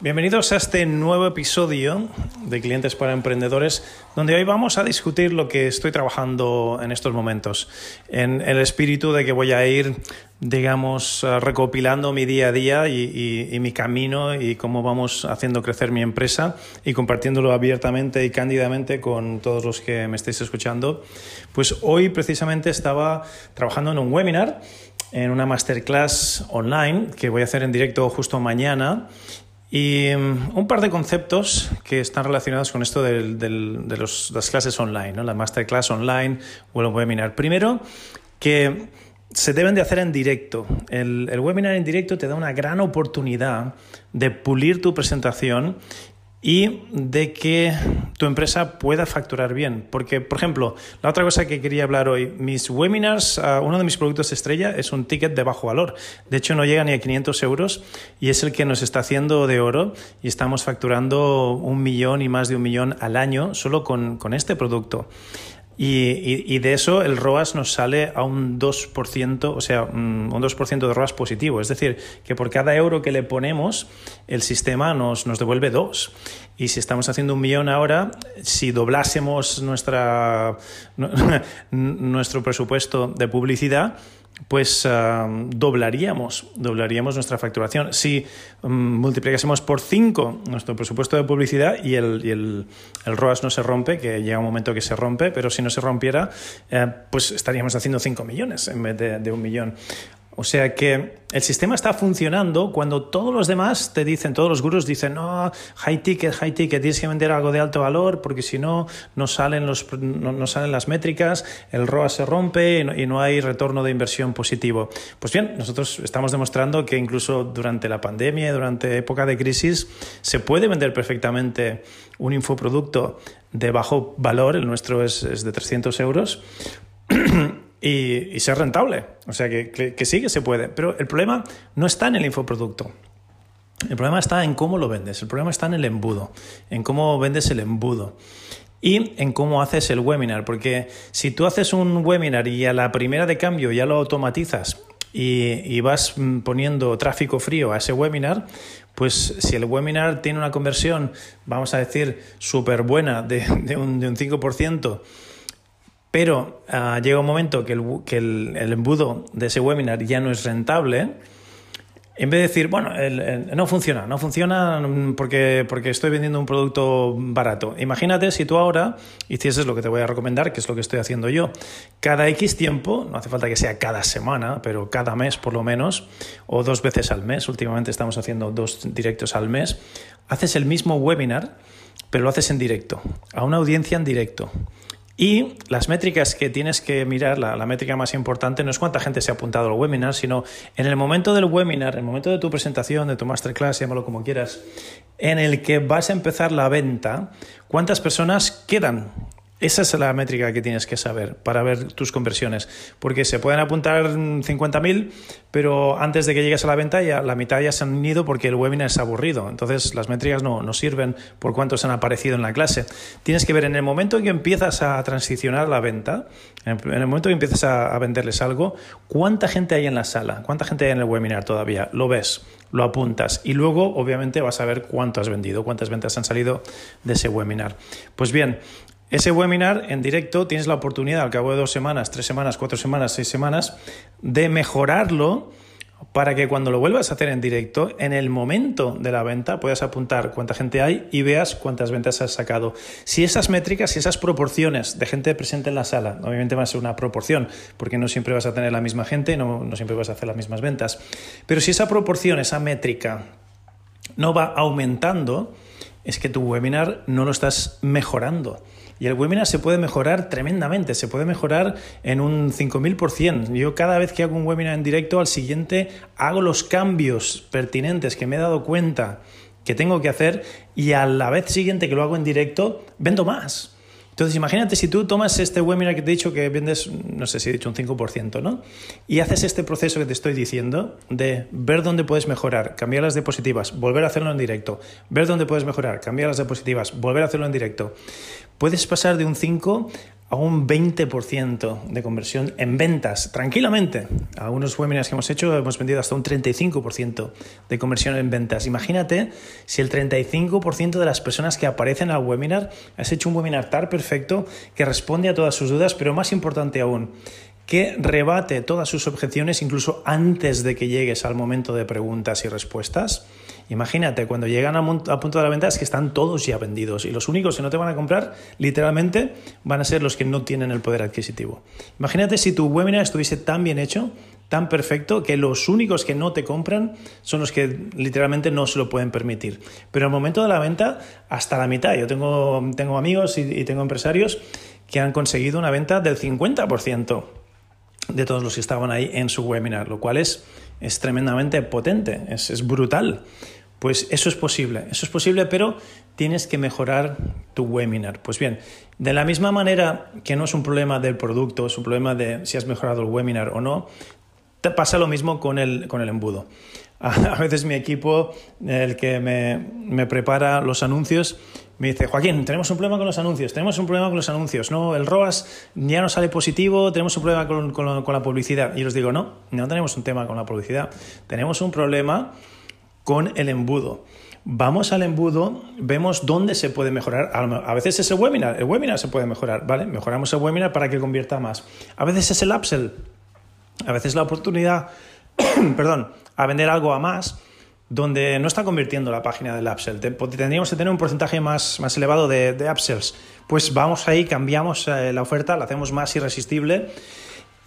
Bienvenidos a este nuevo episodio de Clientes para Emprendedores, donde hoy vamos a discutir lo que estoy trabajando en estos momentos, en el espíritu de que voy a ir, digamos, recopilando mi día a día y, mi camino y cómo vamos haciendo crecer mi empresa y compartiéndolo abiertamente y cándidamente con todos los que me estéis escuchando. Pues hoy precisamente estaba trabajando en un webinar en una masterclass online que voy a hacer en directo justo mañana y mm, un par de conceptos que están relacionados con esto de las clases online, ¿no? la masterclass online o el webinar. Primero, que se deben de hacer en directo. El, el, webinar en directo te da una gran oportunidad de pulir tu presentación y de que tu empresa pueda facturar bien. Porque, por ejemplo, la otra cosa que quería hablar hoy, mis webinars, ah, uno de mis productos estrella es un ticket de bajo valor. De hecho, no llega ni a 500 euros y es el que nos está haciendo de oro y estamos facturando un millón y más de un millón al año solo con, con este producto. Y, de eso el ROAS nos sale a un 2%, o sea, mm, un 2% de ROAS positivo. Es decir, que por cada euro que le ponemos, el sistema nos, nos devuelve dos. Y si estamos haciendo un millón ahora, si doblásemos nuestra, nuestro presupuesto de publicidad, pues doblaríamos, doblaríamos nuestra facturación. Si mm, multiplicásemos por 5 nuestro presupuesto de publicidad y el, el, el, ROAS no se rompe, que llega un momento que se rompe, pero si no se rompiera, eh, pues estaríamos haciendo 5 millones en vez de, de un millón. O sea que el sistema está funcionando cuando todos los demás te dicen, todos los gurús dicen, no, high ticket, high ticket, tienes que vender algo de alto valor porque si no, no salen, los, no, salen las métricas, el ROA se rompe y no, hay retorno de inversión positivo. Pues bien, nosotros estamos demostrando que incluso durante la pandemia, durante época de crisis, se puede vender perfectamente un infoproducto de bajo valor, el nuestro es, es de 300 euros. y, ser rentable. O sea que, que, sí que se puede. Pero el problema no está en el infoproducto. El problema está en cómo lo vendes. El problema está en el embudo, en cómo vendes el embudo y en cómo haces el webinar. Porque si tú haces un webinar y a la primera de cambio ya lo automatizas y, vas poniendo tráfico frío a ese webinar, pues si el webinar tiene una conversión, vamos a decir, súper buena de, de, un, de un 5%, pero ah, llega un momento que, el, embudo de ese webinar ya no es rentable, en vez de decir, bueno, no funciona, no funciona porque, porque estoy vendiendo un producto barato. Imagínate si tú ahora hicieses lo que te voy a recomendar, que es lo que estoy haciendo yo. Cada X tiempo, no hace falta que sea cada semana, pero cada mes por lo menos, o dos veces al mes, últimamente estamos haciendo dos directos al mes, haces el mismo webinar, pero lo haces en directo, a una audiencia en directo. Y las métricas que tienes que mirar, la, métrica más importante no es cuánta gente se ha apuntado al webinar, sino en el momento del webinar, en el momento de tu presentación, de tu masterclass, llámalo como quieras, en el que vas a empezar la venta, cuántas personas quedan esa es la métrica que tienes que saber para ver tus conversiones, porque se pueden apuntar 50.000, pero antes de que llegues a la venta ya la mitad ya se han ido porque el webinar es aburrido. Entonces las métricas no, no sirven por cuántos han aparecido en la clase. Tienes que ver en el momento en que empiezas a transicionar la venta, en el momento en que empiezas a, a venderles algo, cuánta gente hay en la sala, cuánta gente hay en el webinar todavía. Lo ves, lo apuntas y luego obviamente vas a ver cuánto has vendido, cuántas ventas han salido de ese webinar. Pues bien, ese webinar en directo tienes la oportunidad al cabo de dos semanas, tres semanas, cuatro semanas, seis semanas, de mejorarlo para que cuando lo vuelvas a hacer en directo, en el momento de la venta, puedas apuntar cuánta gente hay y veas cuántas ventas has sacado. Si esas métricas, si esas proporciones de gente presente en la sala, obviamente va a ser una proporción, porque no siempre vas a tener la misma gente, no, no siempre vas a hacer las mismas ventas, pero si esa proporción, esa métrica, no va aumentando, es que tu webinar no lo estás mejorando Y el webinar se puede mejorar tremendamente, se puede mejorar en un 5000%. Yo cada vez que hago un webinar en directo, al siguiente hago los cambios pertinentes que me he dado cuenta que tengo que hacer y a la vez siguiente que lo hago en directo, vendo más. Entonces, imagínate si tú tomas este webinar que te he dicho que vendes, no sé si he dicho un 5%, ¿no? Y haces este proceso que te estoy diciendo de ver dónde puedes mejorar, cambiar las diapositivas, volver a hacerlo en directo, ver dónde puedes mejorar, cambiar las diapositivas, volver a hacerlo en directo. Puedes pasar de un 5 a un 20% de conversión en ventas, tranquilamente. Algunos webinars que hemos hecho hemos vendido hasta un 35% de conversión en ventas. Imagínate si el 35% de las personas que aparecen al webinar has hecho un webinar tan perfecto que responde a todas sus dudas, pero más importante aún, que rebate todas sus objeciones incluso antes de que llegues al momento de preguntas y respuestas. Imagínate, cuando llegan a, punto de la venta es que están todos ya vendidos y los únicos que no te van a comprar, literalmente, van a ser los que no tienen el poder adquisitivo. Imagínate si tu webinar estuviese tan bien hecho, tan perfecto, que los únicos que no te compran son los que literalmente no se lo pueden permitir. Pero al momento de la venta, hasta la mitad. Yo tengo, tengo amigos y, tengo empresarios que han conseguido una venta del 50% de todos los que estaban ahí en su webinar, lo cual es, es tremendamente potente, es, es brutal. Pues eso es posible, eso es posible, pero tienes que mejorar tu webinar. Pues bien, de la misma manera que no es un problema del producto, es un problema de si has mejorado el webinar o no, te pasa lo mismo con el, con el embudo. A veces mi equipo, el que me, me prepara los anuncios, me dice, Joaquín, tenemos un problema con los anuncios, tenemos un problema con los anuncios, no, el ROAS ya no sale positivo, tenemos un problema con, con, con la publicidad. Y les digo, no, no tenemos un tema con la publicidad, tenemos un problema con el embudo. Vamos al embudo, vemos dónde se puede mejorar. A veces es el webinar, el webinar se puede mejorar, ¿vale? Mejoramos el webinar para que convierta más. A veces es el upsell, a veces la oportunidad, perdón, a vender algo a más donde no está convirtiendo la página del upsell. Tendríamos que tener un porcentaje más, más elevado de, upsells. Pues vamos ahí, cambiamos eh, la oferta, la hacemos más irresistible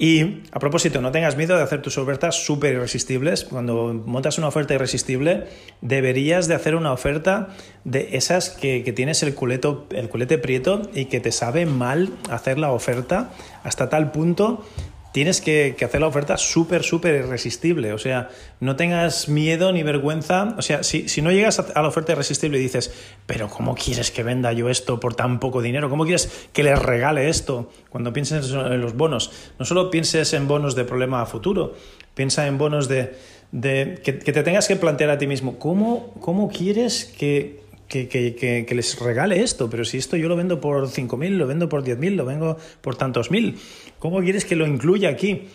y a propósito, no tengas miedo de hacer tus ofertas súper irresistibles. Cuando montas una oferta irresistible, deberías de hacer una oferta de esas que, que tienes el, culeto, el culete prieto y que te sabe mal hacer la oferta hasta tal punto tienes que, hacer la oferta súper, súper irresistible. O sea, no tengas miedo ni vergüenza. O sea, si, no llegas a, la oferta irresistible y dices, pero ¿cómo quieres que venda yo esto por tan poco dinero? ¿Cómo quieres que les regale esto? Cuando pienses en los bonos, no solo pienses en bonos de problema a futuro, piensa en bonos de, que, te tengas que plantear a ti mismo, ¿cómo, cómo quieres que, que, les regale esto, pero si esto yo lo vendo por 5.000, lo vendo por 10.000, lo vengo por tantos mil, ¿cómo quieres que lo incluya aquí?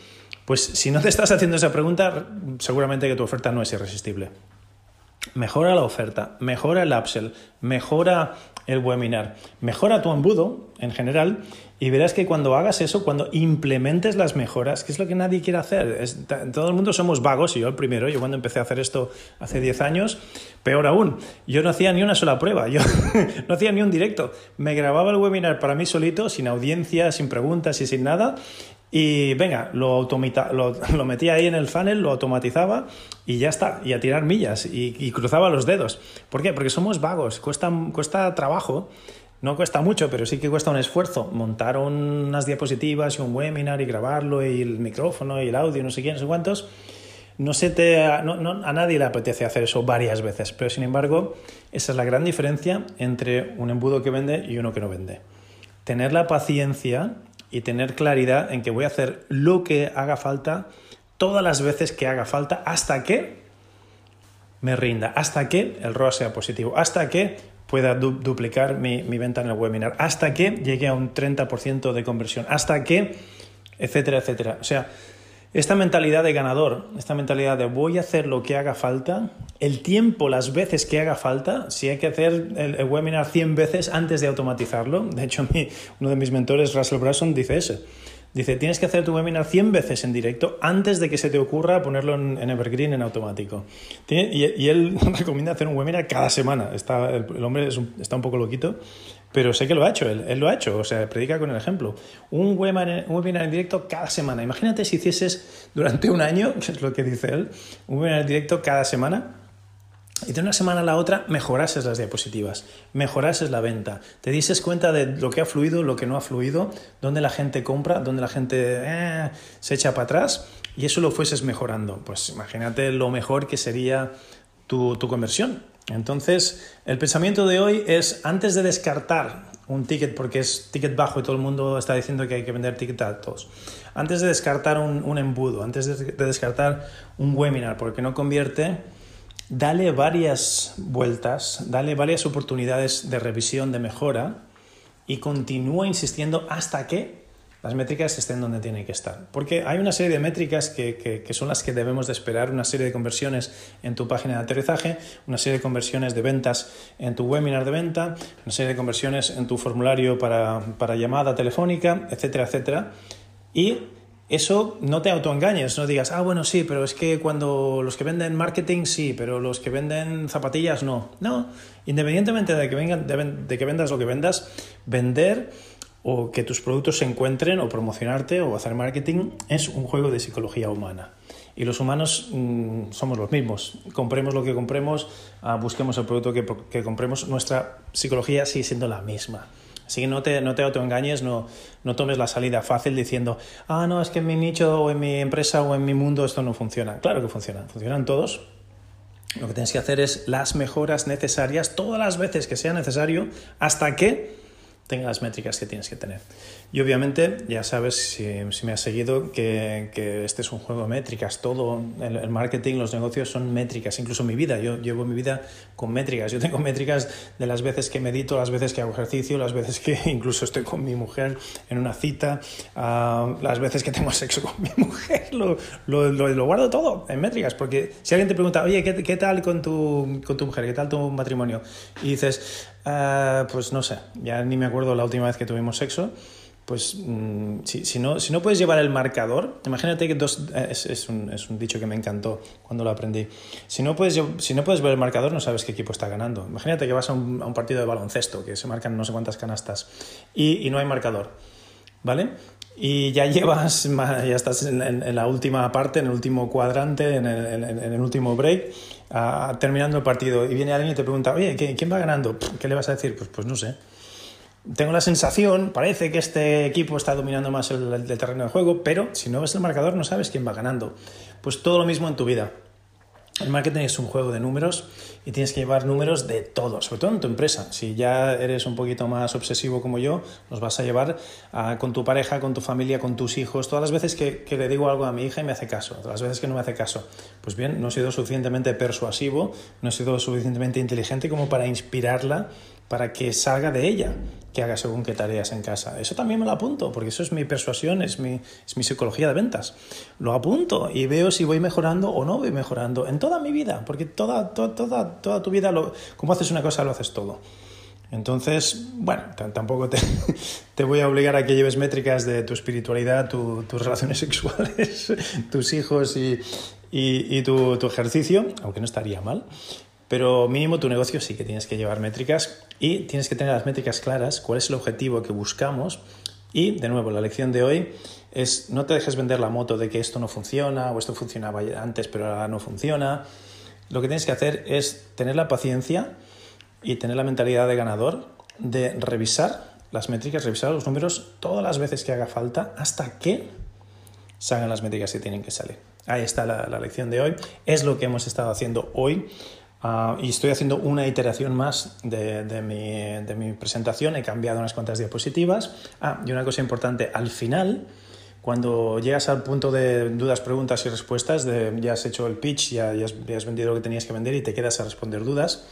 Pues si no te estás haciendo esa pregunta, seguramente que tu oferta no es irresistible. Mejora la oferta, mejora el upsell, mejora el webinar, mejora tu embudo en general y verás que cuando hagas eso, cuando implementes las mejoras, que es lo que nadie quiere hacer, todo el mundo somos vagos, y yo el primero, yo cuando empecé a hacer esto hace 10 años, peor aún, yo no hacía ni una sola prueba, yo no hacía ni un directo, me grababa el webinar para mí solito, sin audiencia, sin preguntas y sin nada, y venga, lo, lo, metía ahí en el funnel, lo automatizaba y ya está, y a tirar millas y, y cruzaba los dedos. ¿Por qué? Porque somos vagos, cuesta, cuesta trabajo no cuesta mucho, pero sí que cuesta un esfuerzo montar unas diapositivas y un webinar y grabarlo y el micrófono y el audio, no sé quién, no sé cuántos. No se te, a nadie le apetece hacer eso varias veces, pero sin embargo, esa es la gran diferencia entre un embudo que vende y uno que no vende. Tener la paciencia y tener claridad en que voy a hacer lo que haga falta todas las veces que haga falta hasta que me rinda, hasta que el ROAS sea positivo, hasta que pueda duplicar mi, venta en el webinar, hasta que llegue a un 30% de conversión, hasta que, etcétera, etcétera. O sea, esta mentalidad de ganador, esta mentalidad de voy a hacer lo que haga falta, el tiempo, las veces que haga falta, si hay que hacer el, webinar 100 veces antes de automatizarlo, de hecho uno de mis mentores, Russell Brunson, dice eso Dice, tienes que hacer tu webinar 100 veces en directo antes de que se te ocurra ponerlo en, Evergreen en automático. y, él recomienda hacer un webinar cada semana. Está, el, hombre está un poco loquito, pero sé que lo ha hecho, él, lo ha hecho, o sea, predica con el ejemplo. Un webinar, un webinar en directo cada semana. Imagínate si hicieses durante un año, que es lo que dice él, un webinar en directo cada semana y de una semana a la otra mejorases las diapositivas, mejorases la venta, te dices cuenta de lo que ha fluido, lo que no ha fluido, dónde la gente compra, dónde la gente eh, se echa para atrás y eso lo fueses mejorando. Pues imagínate lo mejor que sería tu, tu conversión. Entonces, el pensamiento de hoy es, antes de descartar un ticket porque es ticket bajo y todo el mundo está diciendo que hay que vender ticket altos, antes de descartar un, un embudo, antes de, de descartar un webinar porque no convierte, dale varias vueltas, dale varias oportunidades de revisión, de mejora y continúa insistiendo hasta que las métricas estén donde tienen que estar. Porque hay una serie de métricas que, que, son las que debemos de esperar, una serie de conversiones en tu página de aterrizaje, una serie de conversiones de ventas en tu webinar de venta, una serie de conversiones en tu formulario para, para llamada telefónica, etcétera, etcétera. Y eso no te autoengañes, no digas, ah, bueno, sí, pero es que cuando los que venden marketing sí, pero los que venden zapatillas no. No, independientemente de que, vengan, de, de que vendas lo que vendas, vender o que tus productos se encuentren o promocionarte o hacer marketing es un juego de psicología humana. Y los humanos mmm, somos los mismos. Compremos lo que compremos, uh, busquemos el producto que, que compremos, nuestra psicología sigue siendo la misma. Así que no te, no te autoengañes, no, no tomes la salida fácil diciendo, ah, no, es que en mi nicho o en mi empresa o en mi mundo esto no funciona. Claro que funciona, funcionan todos. Lo que tienes que hacer es las mejoras necesarias todas las veces que sea necesario hasta que tenga las métricas que tienes que tener. Y obviamente ya sabes, si, si me has seguido, que, que, este es un juego de métricas. Todo el, el, marketing, los negocios son métricas. Incluso mi vida, yo llevo mi vida con métricas. Yo tengo métricas de las veces que medito, las veces que hago ejercicio, las veces que incluso estoy con mi mujer en una cita, uh, las veces que tengo sexo con mi mujer. Lo, lo, lo, lo, guardo todo en métricas. Porque si alguien te pregunta, oye, ¿qué, qué tal con tu, con tu mujer? ¿Qué tal tu matrimonio? Y dices, uh, pues no sé, ya ni me acuerdo la última vez que tuvimos sexo pues mmm, si, si, no, si no puedes llevar el marcador, imagínate que dos, es, es, un, es, un, dicho que me encantó cuando lo aprendí, si no, puedes, si no puedes ver el marcador no sabes qué equipo está ganando. Imagínate que vas a un, partido de baloncesto, que se marcan no sé cuántas canastas, y no hay marcador, ¿vale? Y ya llevas, ya estás en, la última parte, en el último cuadrante, en el, último break, uh, terminando el partido, y viene alguien y te pregunta, oye, ¿quién va ganando? ¿Qué le vas a decir? Pues, pues no sé tengo la sensación, parece que este equipo está dominando más el, el, terreno de juego, pero si no ves el marcador no sabes quién va ganando. Pues todo lo mismo en tu vida. El marketing es un juego de números y tienes que llevar números de todo, sobre todo en tu empresa. Si ya eres un poquito más obsesivo como yo, los vas a llevar a, con tu pareja, con tu familia, con tus hijos. Todas las veces que, que, le digo algo a mi hija y me hace caso, todas las veces que no me hace caso. Pues bien, no he sido suficientemente persuasivo, no he sido suficientemente inteligente como para inspirarla para que salga de ella, que haga según qué tareas en casa. Eso también me lo apunto, porque eso es mi persuasión, es mi, es mi psicología de ventas. Lo apunto y veo si voy mejorando o no voy mejorando en toda mi vida, porque toda, toda, toda, toda tu vida, lo, como haces una cosa, lo haces todo. Entonces, bueno, tampoco te, te, voy a obligar a que lleves métricas de tu espiritualidad, tu, tus relaciones sexuales, tus hijos y, y, y tu, tu, ejercicio, aunque no estaría mal. Pero mínimo tu negocio sí que tienes que llevar métricas y tienes que tener las métricas claras, cuál es el objetivo que buscamos. Y de nuevo, la lección de hoy es no te dejes vender la moto de que esto no funciona o esto funcionaba antes pero ahora no funciona. Lo que tienes que hacer es tener la paciencia y tener la mentalidad de ganador de revisar las métricas, revisar los números todas las veces que haga falta hasta que salgan las métricas que tienen que salir. Ahí está la, la lección de hoy. Es lo que hemos estado haciendo hoy Uh, y estoy haciendo una iteración más de, de, mi, de, mi, presentación. He cambiado unas cuantas diapositivas. Ah, y una cosa importante, al final, cuando llegas al punto de dudas, preguntas y respuestas, de, ya has hecho el pitch, ya, ya has vendido lo que tenías que vender y te quedas a responder dudas,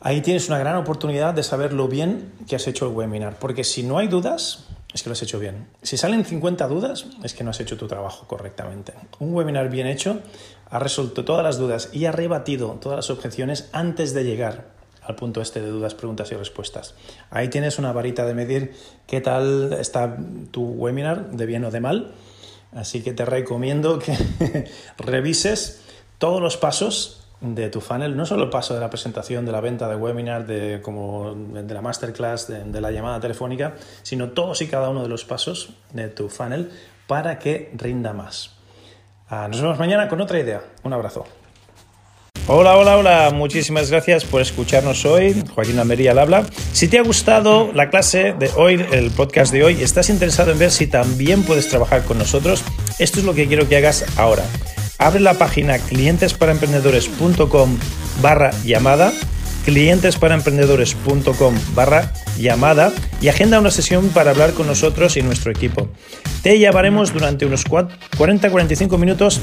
ahí tienes una gran oportunidad de saber lo bien que has hecho el webinar. Porque si no hay dudas, es que lo has hecho bien. Si salen 50 dudas, es que no has hecho tu trabajo correctamente. Un webinar bien hecho ha resuelto todas las dudas y ha rebatido todas las objeciones antes de llegar al punto este de dudas, preguntas y respuestas. Ahí tienes una varita de medir qué tal está tu webinar, de bien o de mal. Así que te recomiendo que revises todos los pasos de tu funnel, no solo el paso de la presentación, de la venta, de webinar, de, como de la masterclass, de, de la llamada telefónica, sino todos y cada uno de los pasos de tu funnel para que rinda más. Ah, nos vemos mañana con otra idea. Un abrazo. Hola, hola, hola, muchísimas gracias por escucharnos hoy. Joaquín Almería al habla. Si te ha gustado la clase de hoy, el podcast de hoy, estás interesado en ver si también puedes trabajar con nosotros, esto es lo que quiero que hagas ahora. Abre la página clientesparaemprendedores.com barra llamada clientesparaemprendedores.com barra llamada y agenda una sesión para hablar con nosotros y nuestro equipo. Te llamaremos durante unos 40-45 minutos.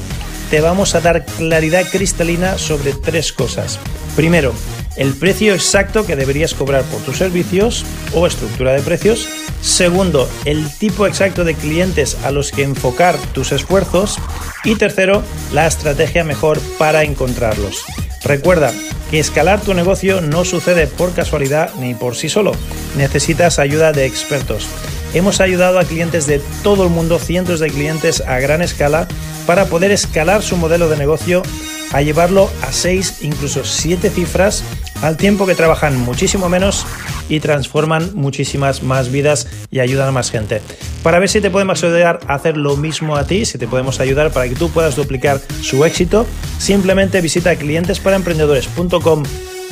Te vamos a dar claridad cristalina sobre tres cosas. Primero, el precio exacto que deberías cobrar por tus servicios o estructura de precios. Segundo, el tipo exacto de clientes a los que enfocar tus esfuerzos. Y tercero, la estrategia mejor para encontrarlos. Recuerda que escalar tu negocio no sucede por casualidad ni por sí solo. Necesitas ayuda de expertos. Hemos ayudado a clientes de todo el mundo, cientos de clientes a gran escala, para poder escalar su modelo de negocio a llevarlo a 6, incluso 7 cifras, al tiempo que trabajan muchísimo menos y transforman muchísimas más vidas y ayudan a más gente. Para ver si te podemos ayudar a hacer lo mismo a ti, si te podemos ayudar para que tú puedas duplicar su éxito, simplemente visita clientesparaemprendedores.com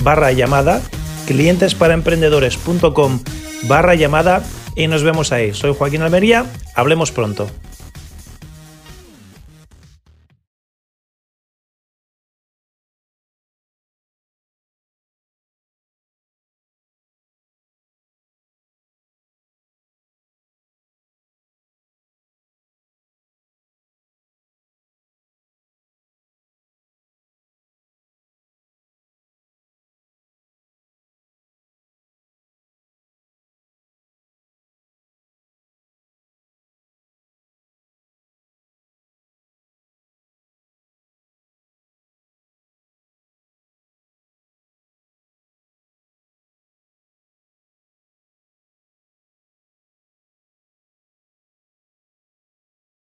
barra llamada, clientesparaemprendedores.com barra llamada y nos vemos ahí. Soy Joaquín Almería, hablemos pronto.